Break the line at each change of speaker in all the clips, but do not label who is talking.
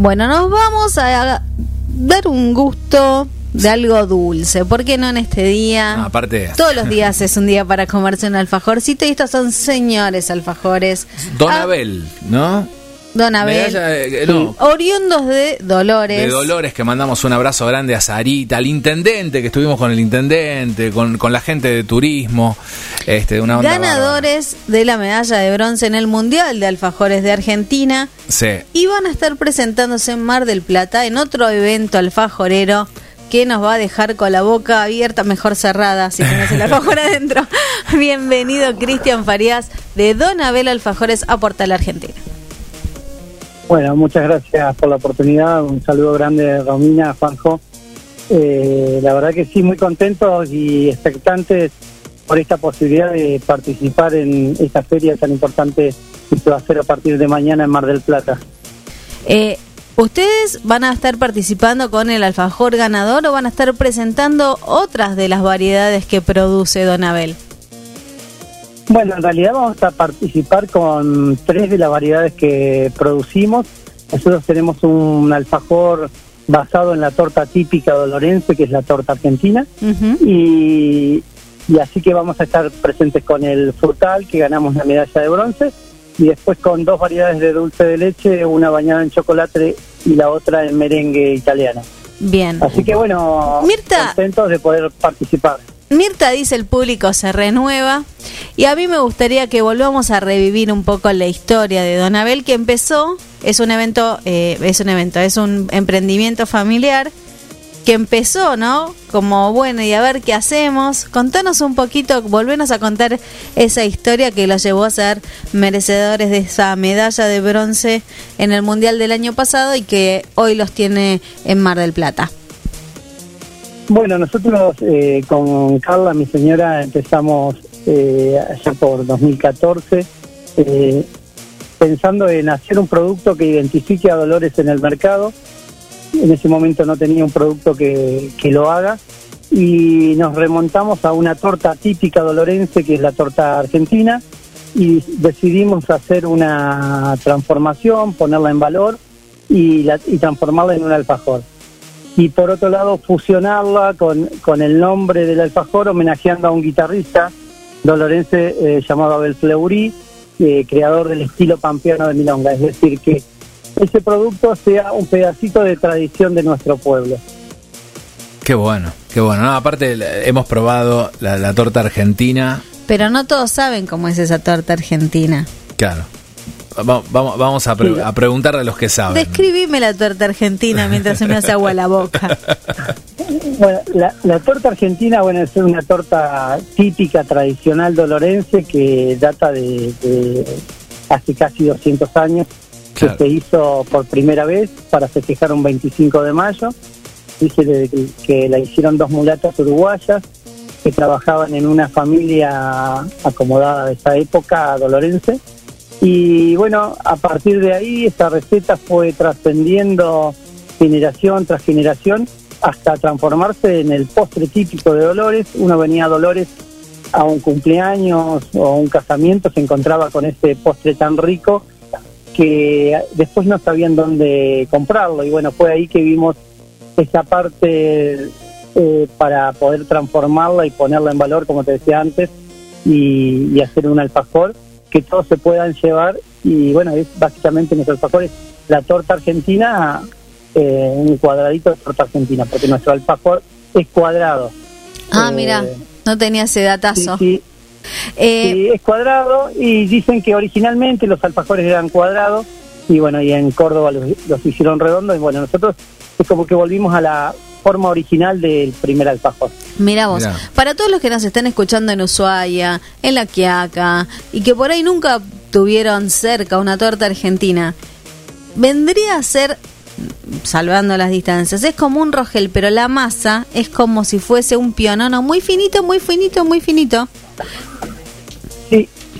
Bueno, nos vamos a dar un gusto de algo dulce. ¿Por qué no en este día?
No, aparte.
Todos los días es un día para comerse un alfajorcito y estos son señores alfajores.
Don
Ah,
Abel, ¿no?
Don Abel.
Medalla, eh, no.
Oriundos de Dolores.
De Dolores, que mandamos un abrazo grande a Sarita, al intendente, que estuvimos con el intendente, con, con la gente de turismo, este, una onda
ganadores de la medalla de bronce en el Mundial de Alfajores de Argentina.
Sí.
Y van a estar presentándose en Mar del Plata en otro evento alfajorero que nos va a dejar con la boca abierta, mejor cerrada, si tienes el alfajor adentro. Bienvenido, Cristian Farías, de Don Abel Alfajores a Portal Argentina.
Bueno, muchas gracias por la oportunidad. Un saludo grande, Romina, Juanjo. Eh, la verdad que sí, muy contentos y expectantes por esta posibilidad de participar en esta feria tan importante que se va a hacer a partir de mañana en Mar del Plata.
Eh, ¿Ustedes van a estar participando con el alfajor ganador o van a estar presentando otras de las variedades que produce Don Abel?
Bueno, en realidad vamos a participar con tres de las variedades que producimos. Nosotros tenemos un alfajor basado en la torta típica dolorense, que es la torta argentina. Y así que vamos a estar presentes con el frutal, que ganamos la medalla de bronce, y después con dos variedades de dulce de leche, una bañada en chocolate y la otra en merengue italiano.
Bien.
Así que bueno,
Mirta.
contentos de poder participar.
Mirta dice el público se renueva y a mí me gustaría que volvamos a revivir un poco la historia de Don Abel que empezó, es un evento, eh, es un evento, es un emprendimiento familiar que empezó, ¿no? Como bueno, y a ver qué hacemos. Contanos un poquito, volvenos a contar esa historia que los llevó a ser merecedores de esa medalla de bronce en el Mundial del año pasado y que hoy los tiene en Mar del Plata.
Bueno, nosotros eh, con Carla, mi señora, empezamos eh, allá por 2014 eh, pensando en hacer un producto que identifique a Dolores en el mercado. En ese momento no tenía un producto que, que lo haga y nos remontamos a una torta típica dolorense que es la torta argentina y decidimos hacer una transformación, ponerla en valor y, la- y transformarla en un alfajor y por otro lado fusionarla con, con el nombre del alfajor homenajeando a un guitarrista dolorense eh, llamado Abel Fleury, eh, creador del estilo pampeano de Milonga, es decir, que ese producto sea un pedacito de tradición de nuestro pueblo.
Qué bueno, qué bueno. No, aparte, hemos probado la, la torta argentina.
Pero no todos saben cómo es esa torta argentina.
Claro. Va- Vamos, vamos a, pre- a preguntarle a los que saben.
Describime la torta argentina mientras se me hace agua la boca.
Bueno, la, la torta argentina, bueno, es una torta típica, tradicional dolorense que data de, de hace casi 200 años,
Claro.
que se hizo por primera vez para festejar un 25 de mayo. Dice que la hicieron dos mulatas uruguayas que trabajaban en una familia acomodada de esa época dolorense. Y bueno, a partir de ahí esta receta fue trascendiendo generación tras generación hasta transformarse en el postre típico de Dolores. Uno venía a Dolores a un cumpleaños o un casamiento, se encontraba con este postre tan rico que después no sabían dónde comprarlo. Y bueno, fue ahí que vimos esa parte eh, para poder transformarla y ponerla en valor, como te decía antes, y, y hacer un alfajor que todos se puedan llevar. Y bueno, es básicamente nuestro alfajor es la torta argentina, eh, un cuadradito de torta argentina, porque nuestro alfajor es cuadrado.
Ah,
Eh,
mira, no tenía ese
Sí,
datazo.
sí,
Eh,
Sí, es cuadrado y dicen que originalmente los alfajores eran cuadrados y bueno, y en Córdoba los, los hicieron redondos y bueno, nosotros es como que volvimos a la forma original del primer alfajor.
Mira vos,
Mirá.
para todos los que nos están escuchando en Ushuaia, en La Quiaca, y que por ahí nunca tuvieron cerca una torta argentina, vendría a ser, salvando las distancias, es como un rogel, pero la masa es como si fuese un pionono muy finito, muy finito, muy finito.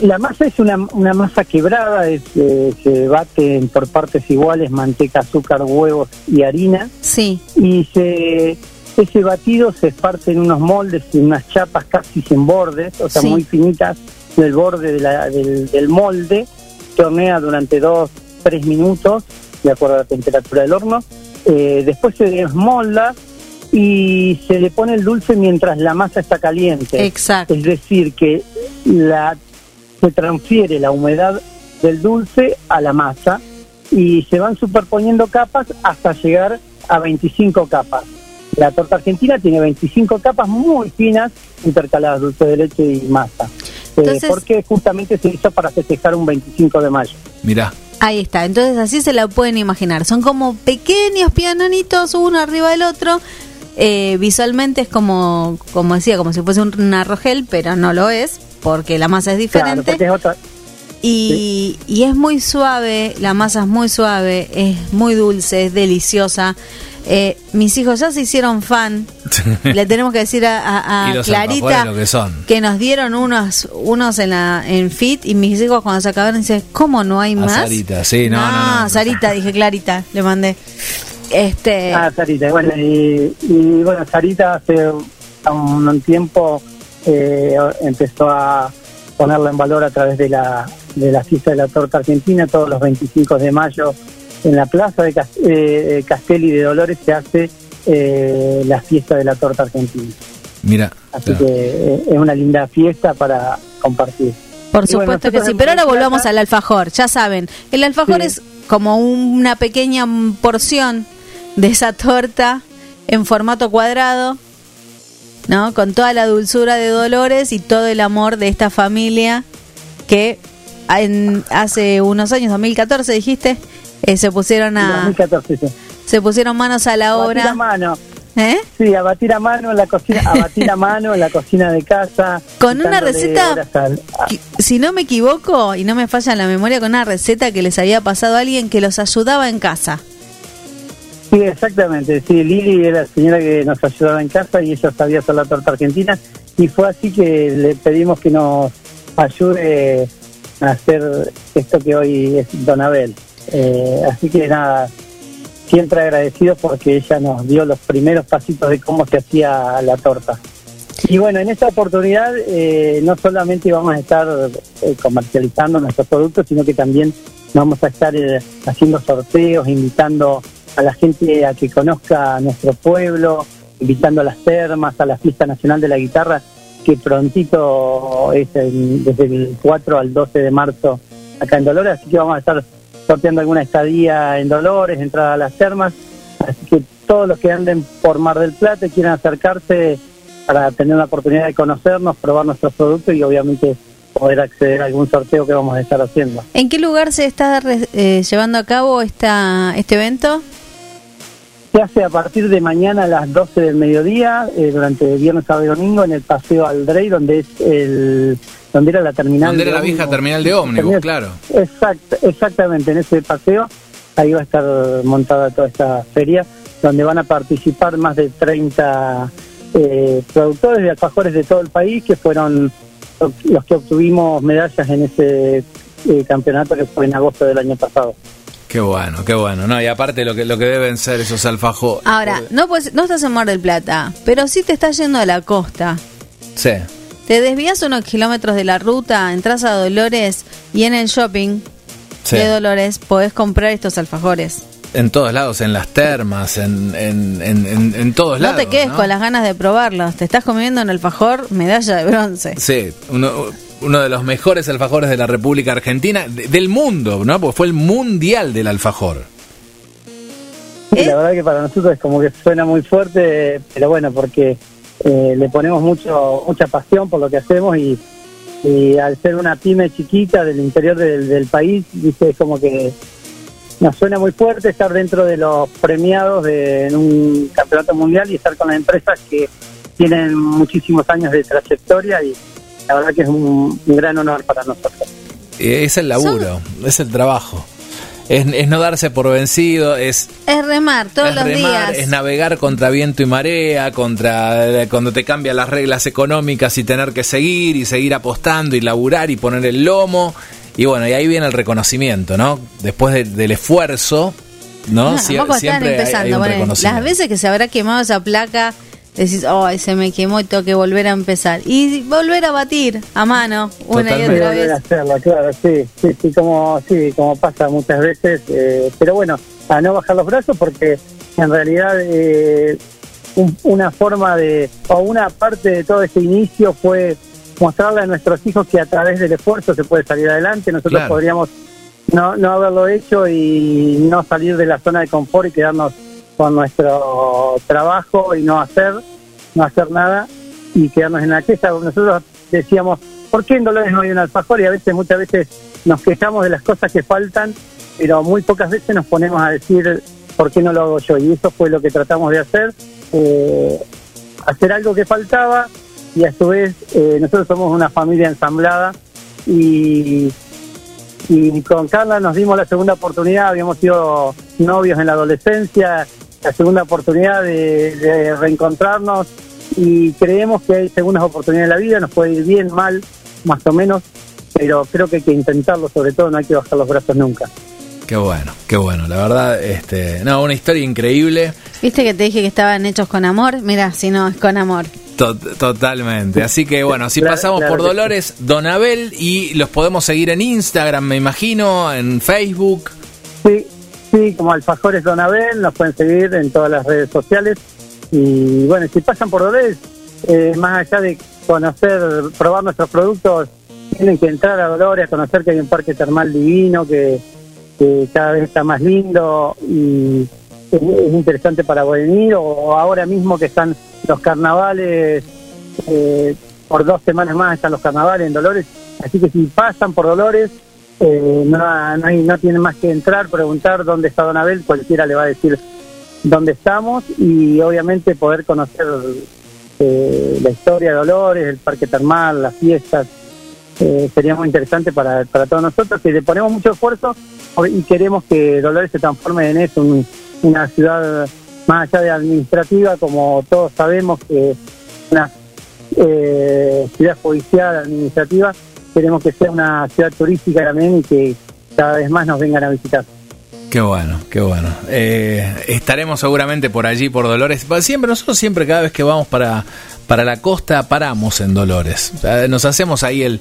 La masa es una, una masa quebrada, es, eh, se bate por partes iguales manteca, azúcar, huevos y harina
Sí,
y se ese batido se esparce en unos moldes, en unas chapas casi sin bordes, o sea,
Sí.
muy finitas del borde de la- del, del molde, se hornea durante dos, tres minutos de acuerdo a la temperatura del horno. Eh, después se desmolda y se le pone el dulce mientras la masa está caliente.
Exacto.
Es decir, que la, se transfiere la humedad del dulce a la masa y se van superponiendo capas hasta llegar a 25 capas. La torta argentina tiene 25 capas muy finas intercaladas, dulce de leche y masa. Eh,
Entonces-
porque justamente se hizo para festejar un 25 de mayo.
Mirá.
Ahí está, entonces así se la pueden imaginar. Son como pequeños pianonitos, uno arriba del otro. Eh, visualmente es como, como decía, como si fuese un, un arrogel, pero no lo es, porque la masa es
Claro,
diferente.
porque es otra,
y, y es muy suave, la masa es muy suave, es muy dulce, es deliciosa. Eh, mis hijos ya se hicieron fan. Le tenemos que decir a, Clarita
que son.
que nos dieron unos unos en la en Fit y mis hijos cuando se acabaron dicen, ¿cómo no hay
A
más?
Sarita, sí, no, no, no.
Sarita, dije Clarita, le mandé. Este,
Ah, Sarita. Bueno, y, y bueno, Sarita hace un, un tiempo eh, empezó a ponerla en valor a través de la, de la fiesta de la torta argentina. Todos los 25 de mayo en la plaza de Cas- eh, Castelli de Dolores se hace eh, la fiesta de la torta argentina.
Mira.
Así
claro.
que eh, es una linda fiesta para compartir.
Por
Y bueno,
supuesto que sí, pero ahora volvamos al alfajor, ya saben, el alfajor
Sí.
es como una pequeña porción de esa torta en formato cuadrado, ¿no? Con toda la dulzura de Dolores y todo el amor de esta familia que en- hace unos años, 2014 dijiste, eh, se pusieron a
2014, sí.
se pusieron manos a la
A batir a
obra,
mano.
¿eh?
Sí, a batir a mano en la cocina, a batir a mano en la cocina de casa.
Con una receta-
horas al- a-
Qui- Si no me equivoco y no me falla la memoria con una receta que les había pasado a alguien que los ayudaba en casa.
Sí, exactamente. Sí, Lili era la señora que nos ayudaba en casa y ella sabía hacer la torta argentina. Y fue así que le pedimos que nos ayude a hacer esto que hoy es Don Abel. Eh, así que nada, siempre agradecidos porque ella nos dio los primeros pasitos de cómo se hacía la torta. Y bueno, en esta oportunidad eh, no solamente vamos a estar eh, comercializando nuestros productos, sino que también vamos a estar eh, haciendo sorteos, invitando a la gente a que conozca nuestro pueblo, invitando a las termas, a la Fiesta Nacional de la Guitarra, que prontito es el- desde el 4 al 12 de marzo acá en Dolores, así que vamos a estar sorteando alguna estadía en Dolores, entrada a las termas, así que todos los que anden por Mar del Plata y quieran acercarse para tener la oportunidad de conocernos, probar nuestros productos y obviamente poder acceder a algún sorteo que vamos a estar haciendo.
¿En qué lugar se está eh, llevando a cabo esta, este evento?
Se hace a partir de mañana a las 12 del mediodía, eh, durante viernes, sábado y domingo, en el Paseo Aldrey, donde es el donde era la terminal.
Donde era la vieja
ómnibus.
terminal de ómnibus, claro.
Exact, exactamente, en ese paseo, ahí va a estar montada toda esta feria, donde van a participar más de 30 eh, productores de alfajores de todo el país, que fueron los que obtuvimos medallas en ese eh, campeonato que fue en agosto del año pasado.
Qué bueno, qué bueno. No, y aparte lo que lo que deben ser esos alfajores.
Ahora, no, pues, no estás en Mar del Plata, pero sí te estás yendo a la costa.
Sí.
Te desvías unos kilómetros de la ruta, entras a Dolores y en el shopping
Sí.
de Dolores podés comprar estos alfajores.
En todos lados, en las termas, en, en, en, todos
No
lados.
te quedes
¿no?
con las ganas de probarlos. Te estás comiendo un alfajor medalla de bronce.
Sí, uno, uno de los mejores alfajores de la República Argentina, de- del mundo, ¿no? Porque fue el mundial del alfajor.
Sí,
¿Eh?
La verdad que para nosotros es como que suena muy fuerte, pero bueno, porque eh, le ponemos mucho mucha pasión por lo que hacemos y, y al ser una pyme chiquita del interior del, del país, dice, es como que nos suena muy fuerte estar dentro de los premiados de, en un campeonato mundial y estar con las empresas que tienen muchísimos años de trayectoria y la verdad que es un, un gran honor para nosotros.
Eh, Es el laburo, es el trabajo. Es, es no darse por vencido, es,
Es remar todos
es
los
remar,
días.
es navegar contra viento y marea, contra eh, cuando te cambian las reglas económicas y tener que seguir y seguir apostando y laburar y poner el lomo. Y bueno, y ahí viene el reconocimiento, ¿no? Después de- del esfuerzo, ¿no? Sie- siempre hay- hay un
Bueno, las veces que se habrá quemado esa placa, decís, oh, se me quemó y tengo que volver a empezar. Y volver a batir a mano una y otra
volver a
vez.
hacerlo, claro, sí, sí, sí, como, sí, como pasa muchas veces, eh, pero bueno, a no bajar los brazos porque en realidad eh, una forma de, o una parte de todo este inicio fue mostrarle a nuestros hijos que a través del esfuerzo se puede salir adelante. Nosotros podríamos no, no haberlo hecho y no salir de la zona de confort y quedarnos con nuestro trabajo y no hacer, no hacer nada y quedarnos en la queja. Nosotros decíamos, ¿por qué en Dolores no hay un alfajor? Y a veces, muchas veces nos quejamos de las cosas que faltan, pero muy pocas veces nos ponemos a decir, ¿por qué no lo hago yo? Y eso fue lo que tratamos de hacer, eh, hacer algo que faltaba y a su vez eh, nosotros somos una familia ensamblada y, y con Carla nos dimos la segunda oportunidad, habíamos sido novios en la adolescencia, la segunda oportunidad de, reencontrarnos y creemos que hay segundas oportunidades en la vida, nos puede ir bien, mal, más o menos, pero creo que hay que intentarlo, sobre todo no hay que bajar los brazos nunca.
Qué bueno, qué bueno, la verdad, este, no, una historia increíble.
Viste que te dije que estaban hechos con amor, mira, si no es con amor.
totalmente. Así que bueno, si pasamos por Dolores, Donabel y los podemos seguir en Instagram, me imagino, en Facebook.
Sí, sí, como Alfajores Donabel, nos pueden seguir en todas las redes sociales. Y bueno, si pasan por Dolores, eh, más allá de conocer, probar nuestros productos, tienen que entrar a Dolores, conocer que hay un parque termal divino, que cada vez está más lindo y es, interesante para venir, o ahora mismo que están los carnavales, eh, por dos semanas más están los carnavales en Dolores, así que si pasan por Dolores, eh, no, no, hay, no tienen más que entrar, preguntar dónde está Don Abel, cualquiera le va a decir dónde estamos y obviamente poder conocer eh, la historia de Dolores, el parque termal, las fiestas, eh, sería muy interesante para, para todos nosotros, que le ponemos mucho esfuerzo y queremos que Dolores se transforme en eso, una ciudad más allá de administrativa, como todos sabemos que una eh, ciudad judicial administrativa, queremos que sea una ciudad turística también y que cada vez más nos vengan a visitar.
Qué bueno, qué bueno. Eh, estaremos seguramente por allí, por Dolores. Siempre, nosotros siempre, cada vez que vamos para, para la costa, paramos en Dolores. Nos hacemos ahí el,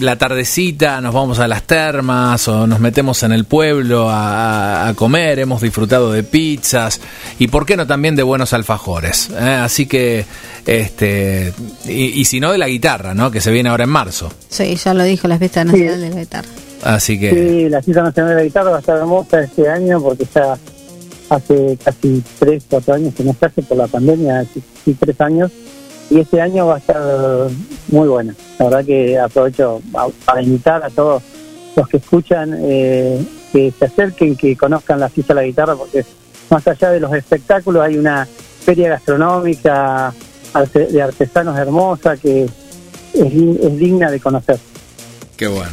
la tardecita, nos vamos a las termas o nos metemos en el pueblo a, comer. Hemos disfrutado de pizzas y, ¿por qué no, también de buenos alfajores? ¿eh? Así que, este y, si no, de la guitarra, ¿no? Que se viene ahora en marzo.
Sí, ya lo dijo la fiesta nacional de la guitarra.
Así que...
Sí, la cita nacional de la guitarra va a estar hermosa este año porque ya hace casi tres, cuatro años que no se hace por la pandemia, sí, tres años, y este año va a estar muy buena. La verdad que aprovecho para invitar a todos los que escuchan eh, que se acerquen, que conozcan la fiesta de la guitarra, porque más allá de los espectáculos hay una feria gastronómica de artesanos hermosa que es digna de conocer.
Qué bueno.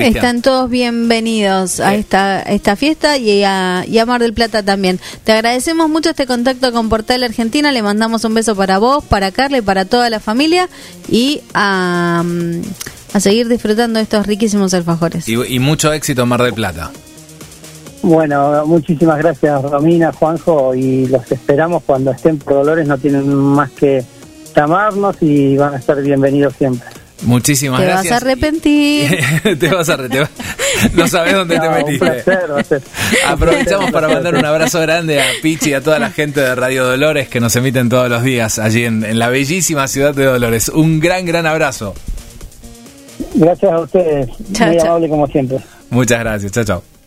Están todos bienvenidos a esta, esta fiesta y a, Mar del Plata también. Te agradecemos mucho este contacto con Portal Argentina. Le mandamos un beso para vos, para Carla y para toda la familia. Y a, mm, seguir disfrutando de estos riquísimos alfajores.
Y, mucho éxito en Mar del Plata.
Bueno, muchísimas gracias Romina, Juanjo, y los esperamos cuando estén por Dolores, no tienen más que llamarnos y van a estar bienvenidos siempre.
Muchísimas gracias.
Te vas a arrepentir.
te vas a arrepentir. No sabes dónde te metiste. Aprovechamos para mandar un abrazo grande a Pichi y a toda la gente de Radio Dolores que nos emiten todos los días allí en, la bellísima ciudad de Dolores. Un gran, gran abrazo.
Gracias a ustedes. Muy amable como siempre.
Muchas gracias. Chao, chao.